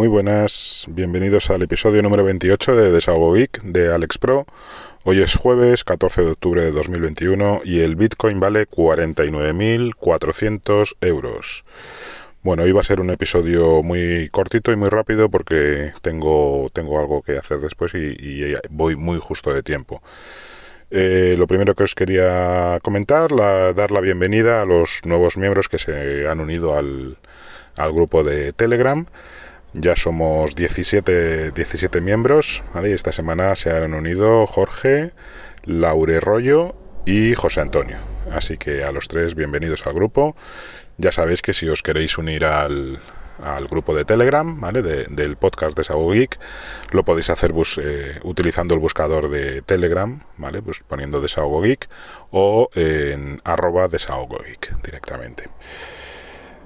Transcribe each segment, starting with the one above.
Muy buenas, bienvenidos al episodio número 28 de Desahogo Geek de Alex Pro. Hoy es jueves 14 de octubre de 2021 y el Bitcoin vale 49.400 euros. Bueno, hoy va a ser un episodio muy cortito y muy rápido porque tengo, tengo algo que hacer después y, voy muy justo de tiempo. Eh, lo primero que os quería comentar, dar la bienvenida a los nuevos miembros que se han unido al, al grupo de Telegram. Ya somos 17, 17 miembros. Y esta semana se han unido Jorge, Laure Rollo y José Antonio. Así que a los tres, bienvenidos al grupo. Ya sabéis que si os queréis unir al, al grupo de Telegram, ¿vale? del podcast de Geek, lo podéis hacer eh, utilizando el buscador de Telegram, ¿vale? Pues poniendo Desahogo Geek o en Desahogo Geek directamente.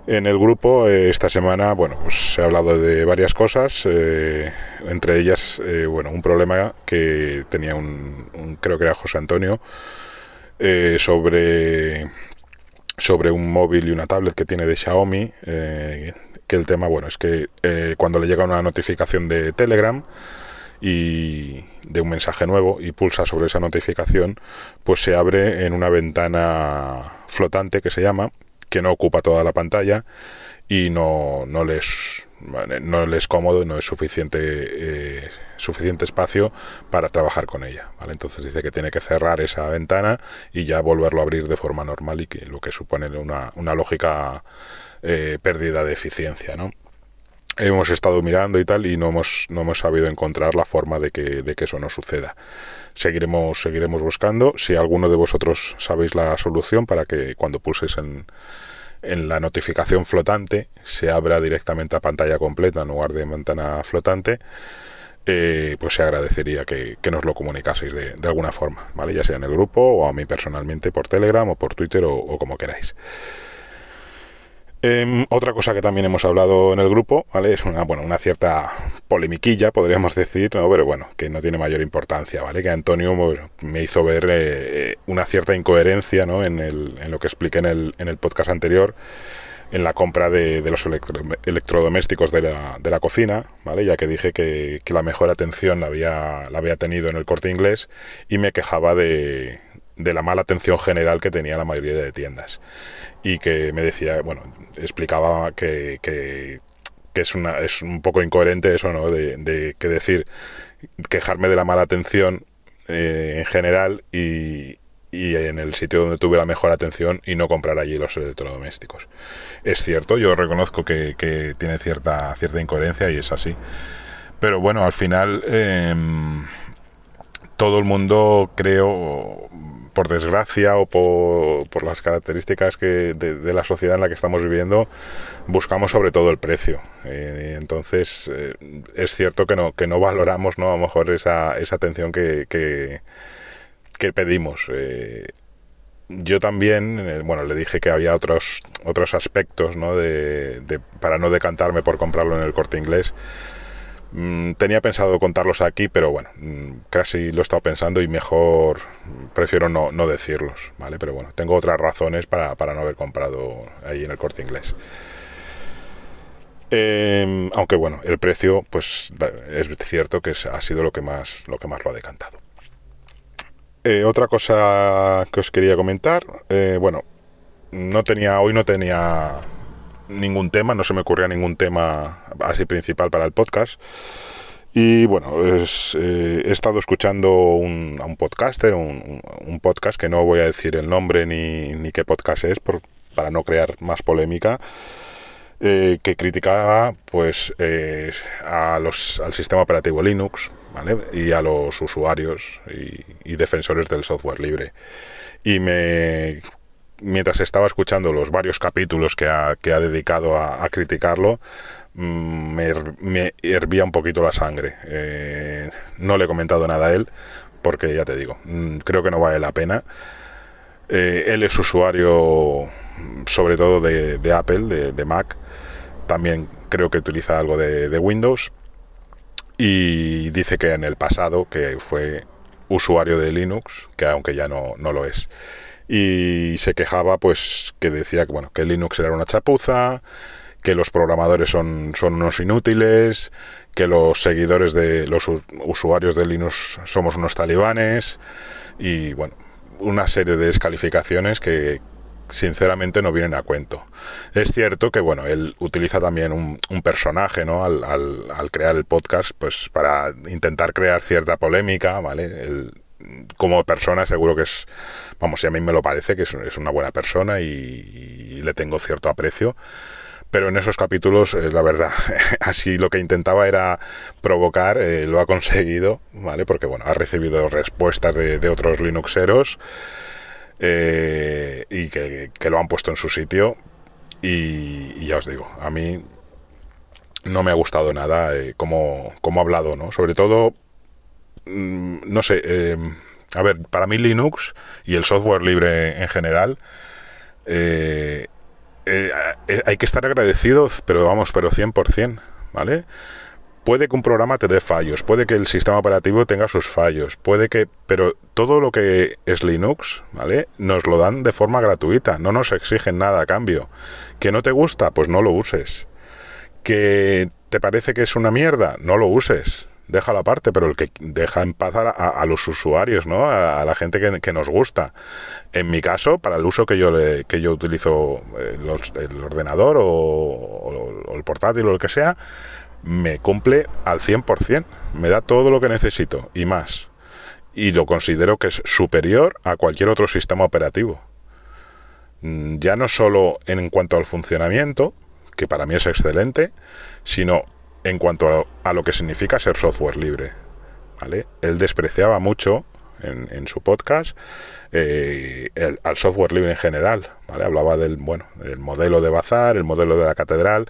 En el grupo eh, esta semana, bueno, pues se ha hablado de varias cosas, eh, entre ellas, eh, bueno, un problema que tenía un, creo que era José Antonio, sobre sobre un móvil y una tablet que tiene de Xiaomi, que el tema, bueno, es que cuando le llega una notificación de Telegram y de un mensaje nuevo y pulsa sobre esa notificación, pues se abre en una ventana flotante que se llama, que no ocupa toda la pantalla y no, no les no les es cómodo y no es suficiente eh, suficiente espacio para trabajar con ella ¿vale? entonces dice que tiene que cerrar esa ventana y ya volverlo a abrir de forma normal y que lo que supone una, una lógica eh, pérdida de eficiencia ¿no? Hemos estado mirando y tal y no hemos no hemos sabido encontrar la forma de que, de que eso no suceda seguiremos seguiremos buscando si alguno de vosotros sabéis la solución para que cuando pulses en en la notificación flotante se abra directamente a pantalla completa en lugar de ventana flotante, eh, pues se agradecería que, nos lo comunicaseis de, alguna forma, ¿vale? Ya sea en el grupo o a mí personalmente por Telegram o por Twitter o como queráis. Em, otra cosa que también hemos hablado en el grupo, ¿vale? Es una, bueno, una cierta polemiquilla, podríamos decir, ¿no? pero bueno, que no tiene mayor importancia, ¿vale? Que Antonio me hizo ver eh, una cierta incoherencia, ¿no? En, el, en, lo que expliqué en el, en el podcast anterior, en la compra de, los electrodomésticos de la, de la, cocina, ¿vale? Ya que dije que, que la mejor atención la había, la había tenido en el corte inglés y me quejaba de, de la mala atención general que tenía la mayoría de tiendas. Y que me decía, bueno, explicaba que, que, es, una, es un poco incoherente eso, ¿no? De, que decir, quejarme de la mala atención eh, en general y, y en el sitio donde tuve la mejor atención y no comprar allí los electrodomésticos. Es cierto, yo reconozco que, que tiene cierta, cierta incoherencia y es así. Pero bueno, al final em, todo el mundo creo por desgracia o por, las características que de, la sociedad en la que estamos viviendo, buscamos sobre todo el precio. Eh, entonces, eh, es cierto que no, que no valoramos ¿no? a lo mejor esa, esa atención que, que, pedimos. Eh, yo también, bueno, le dije que había otros, otros aspectos ¿no? de, para no decantarme por comprarlo en el corte inglés tenía pensado contarlos aquí, pero bueno, mm, casi lo he estado pensando y mejor prefiero no, decirlos, ¿vale? Pero bueno, tengo otras razones para, no haber comprado ahí en el corte inglés. Em, aunque bueno, el precio, pues es cierto que ha sido lo que más, lo que más lo ha decantado. Eh, otra cosa que os quería comentar, eh, bueno, no tenía, hoy no tenía ningún tema, no se me ocurría ningún tema así principal para el podcast. Y bueno, eh, he estado escuchando un, a un podcaster, un, podcast que no voy a decir el nombre ni, qué podcast es por, para no crear más polémica, eh, que criticaba pues eh, a los, al sistema operativo Linux y a los usuarios y defensores del software libre. Y me mientras estaba escuchando los varios capítulos que ha, que ha dedicado a, criticarlo, mm, me, hervía un poquito la sangre. Eh, no le he comentado nada a él, porque ya te digo, mm, creo que no vale la pena. Eh, él es usuario sobre todo de, Apple, de, Mac. También creo que utiliza algo de, de Windows. Y dice que en el pasado, que fue usuario de Linux, que aunque ya no, no lo es y se quejaba pues que decía que bueno que Linux era una chapuza que los programadores son, son unos inútiles, que los seguidores de los usuarios de Linux somos unos talibanes y bueno, una serie de descalificaciones que sinceramente no vienen a cuento. Es cierto que bueno, él utiliza también un, personaje, ¿no? Al, al, crear el podcast, pues para intentar crear cierta polémica, ¿vale? Como persona seguro que es, vamos, si a mí me lo parece, que es, una buena persona y le tengo cierto aprecio pero en esos capítulos, eh, la verdad, así lo que intentaba era provocar, eh, lo ha conseguido, ¿vale? Porque, bueno, ha recibido respuestas de, otros Linuxeros eh, y que, lo han puesto en su sitio. Y, ya os digo, a mí no me ha gustado nada cómo, ha hablado, ¿no? Sobre todo, no sé, a ver, para mí Linux y el software libre en general eh, eh, hay que estar agradecidos, pero vamos, pero 100%, ¿vale? Puede que un programa te dé fallos, puede que el sistema operativo tenga sus fallos, puede que, pero todo lo que es Linux, ¿vale? Nos lo dan de forma gratuita, no nos exigen nada a cambio. ¿Que no te gusta? Pues no lo uses. ¿Que te parece que es una mierda? No lo uses déjalo aparte, pero el que deja en paz a, los usuarios, ¿no? A, la gente que, nos gusta. En mi caso, para el uso que yo le, que yo utilizo eh, el ordenador o, el portátil o lo que sea, me cumple al 100%, me da todo lo que necesito y más. Y lo considero que es superior a cualquier otro sistema operativo. Mm, ya no solo en cuanto al funcionamiento, que para mí es excelente, sino en cuanto a, lo que significa ser software libre. ¿vale? Él despreciaba mucho en, su podcast eh, al software libre en general. Hablaba del, bueno, del modelo de Bazar, el modelo de la catedral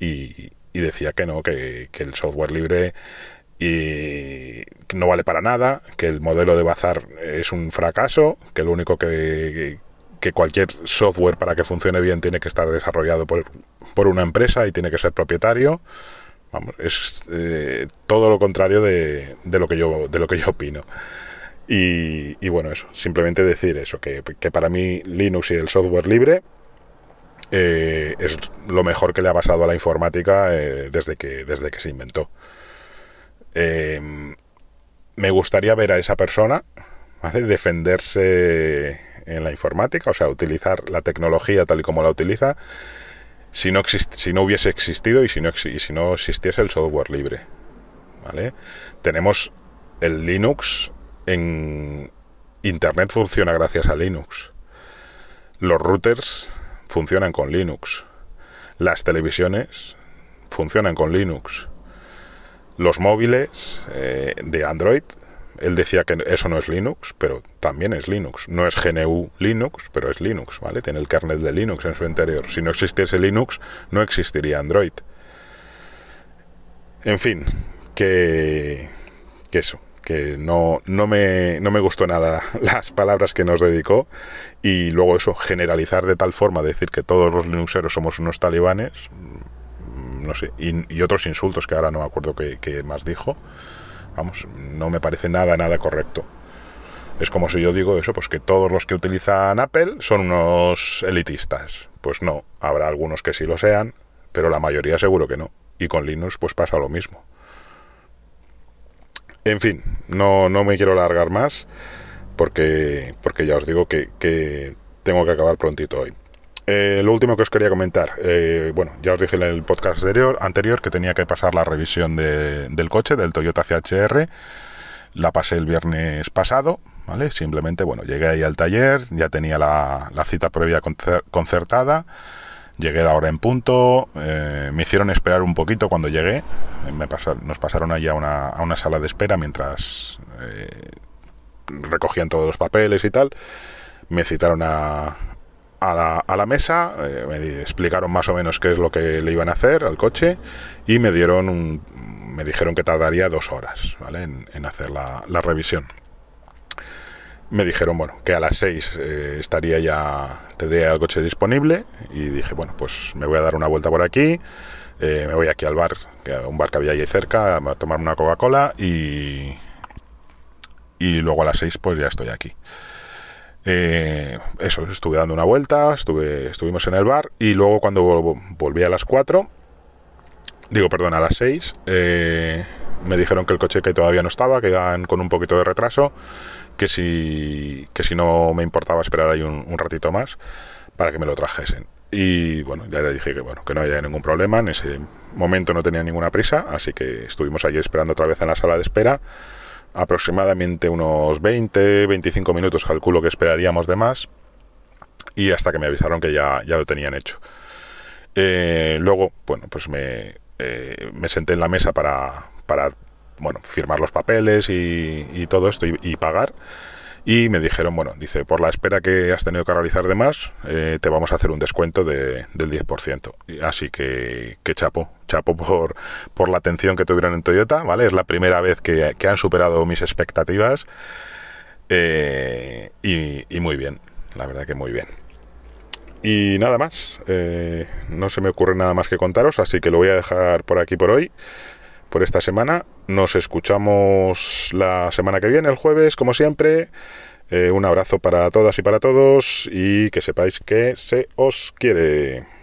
y, decía que no, que, el software libre y no vale para nada, que el modelo de Bazar es un fracaso, que lo único que, cualquier software para que funcione bien tiene que estar desarrollado por una empresa y tiene que ser propietario. Vamos, es eh, todo lo contrario de, lo que yo, de lo que yo opino. Y, bueno, eso, simplemente decir eso, que, para mí Linux y el software libre eh, es lo mejor que le ha pasado a la informática eh, desde, que, desde que se inventó. Em, me gustaría ver a esa persona defenderse en la informática, o sea, utilizar la tecnología tal y como la utiliza si no, si no hubiese existido y si no, si no existiese el software libre. ¿vale? Tenemos el Linux en Internet funciona gracias a Linux. Los routers funcionan con Linux. Las televisiones funcionan con Linux. Los móviles eh, de Android él decía que eso no es Linux, pero también es Linux. No es GNU Linux, pero es Linux, ¿vale? Tiene el kernel de Linux en su interior. Si no existiese Linux, no existiría Android. En fin, que, que eso, que no, no, me, no me gustó nada las palabras que nos dedicó y luego eso, generalizar de tal forma, decir que todos los Linuxeros somos unos talibanes, mm, no sé, y, otros insultos que ahora no me acuerdo qué más dijo. Vamos, no me parece nada, nada correcto. Es como si yo digo eso, pues que todos los que utilizan Apple son unos elitistas. Pues no, habrá algunos que sí lo sean, pero la mayoría seguro que no. Y con Linux pues pasa lo mismo. En fin, no, no me quiero alargar más porque, porque ya os digo que, que tengo que acabar prontito hoy. Eh, lo último que os quería comentar, eh, bueno, ya os dije en el podcast anterior, anterior que tenía que pasar la revisión del coche, del Toyota CHR. La pasé el viernes pasado, ¿vale? Simplemente, bueno, llegué ahí al taller, ya tenía la, cita previa concertada, llegué a la hora en punto, eh, me hicieron esperar un poquito cuando llegué, nos pasaron allá a una, a una sala de espera mientras recogían todos los papeles y tal. Me citaron a, a la, mesa, eh, me explicaron más o menos qué es lo que le iban a hacer al coche y me dieron un, me dijeron que tardaría dos horas ¿vale? en, hacer la, revisión. Me dijeron, bueno, que a las seis eh, estaría ya, tendría el coche disponible y dije, bueno, pues me voy a dar una vuelta por aquí, eh, me voy aquí al bar, un bar que había ahí cerca, a tomar una Coca-Cola y, y luego a las seis pues ya estoy aquí. Eh, eso, estuve dando una vuelta, estuve, estuvimos en el bar y luego cuando volví a las 4, digo, perdón, a las 6, eh, me dijeron que el coche que todavía no estaba, que iban con un poquito de retraso, que si, que si no me importaba esperar ahí un, un ratito más para que me lo trajesen. Y bueno, ya le dije que bueno, que no había ningún problema, en ese momento no tenía ninguna prisa, así que estuvimos allí esperando otra vez en la sala de espera, aproximadamente unos 20, 25 minutos calculo que esperaríamos de más, y hasta que me avisaron que ya, ya lo tenían hecho. Eh, luego, bueno, pues me, eh, me senté en la mesa para, para bueno, firmar los papeles y, todo esto y, pagar. Y me dijeron, bueno, dice, por la espera que has tenido que realizar de más, eh, te vamos a hacer un descuento de, del 10%. Así que, que chapo, chapo por, por la atención que tuvieron en Toyota, ¿vale? Es la primera vez que, han superado mis expectativas. Eh, y, muy bien, la verdad que muy bien. Y nada más, eh, no se me ocurre nada más que contaros, así que lo voy a dejar por aquí por hoy por esta semana. Nos escuchamos la semana que viene, el jueves, como siempre. Eh, un abrazo para todas y para todos y que sepáis que se os quiere.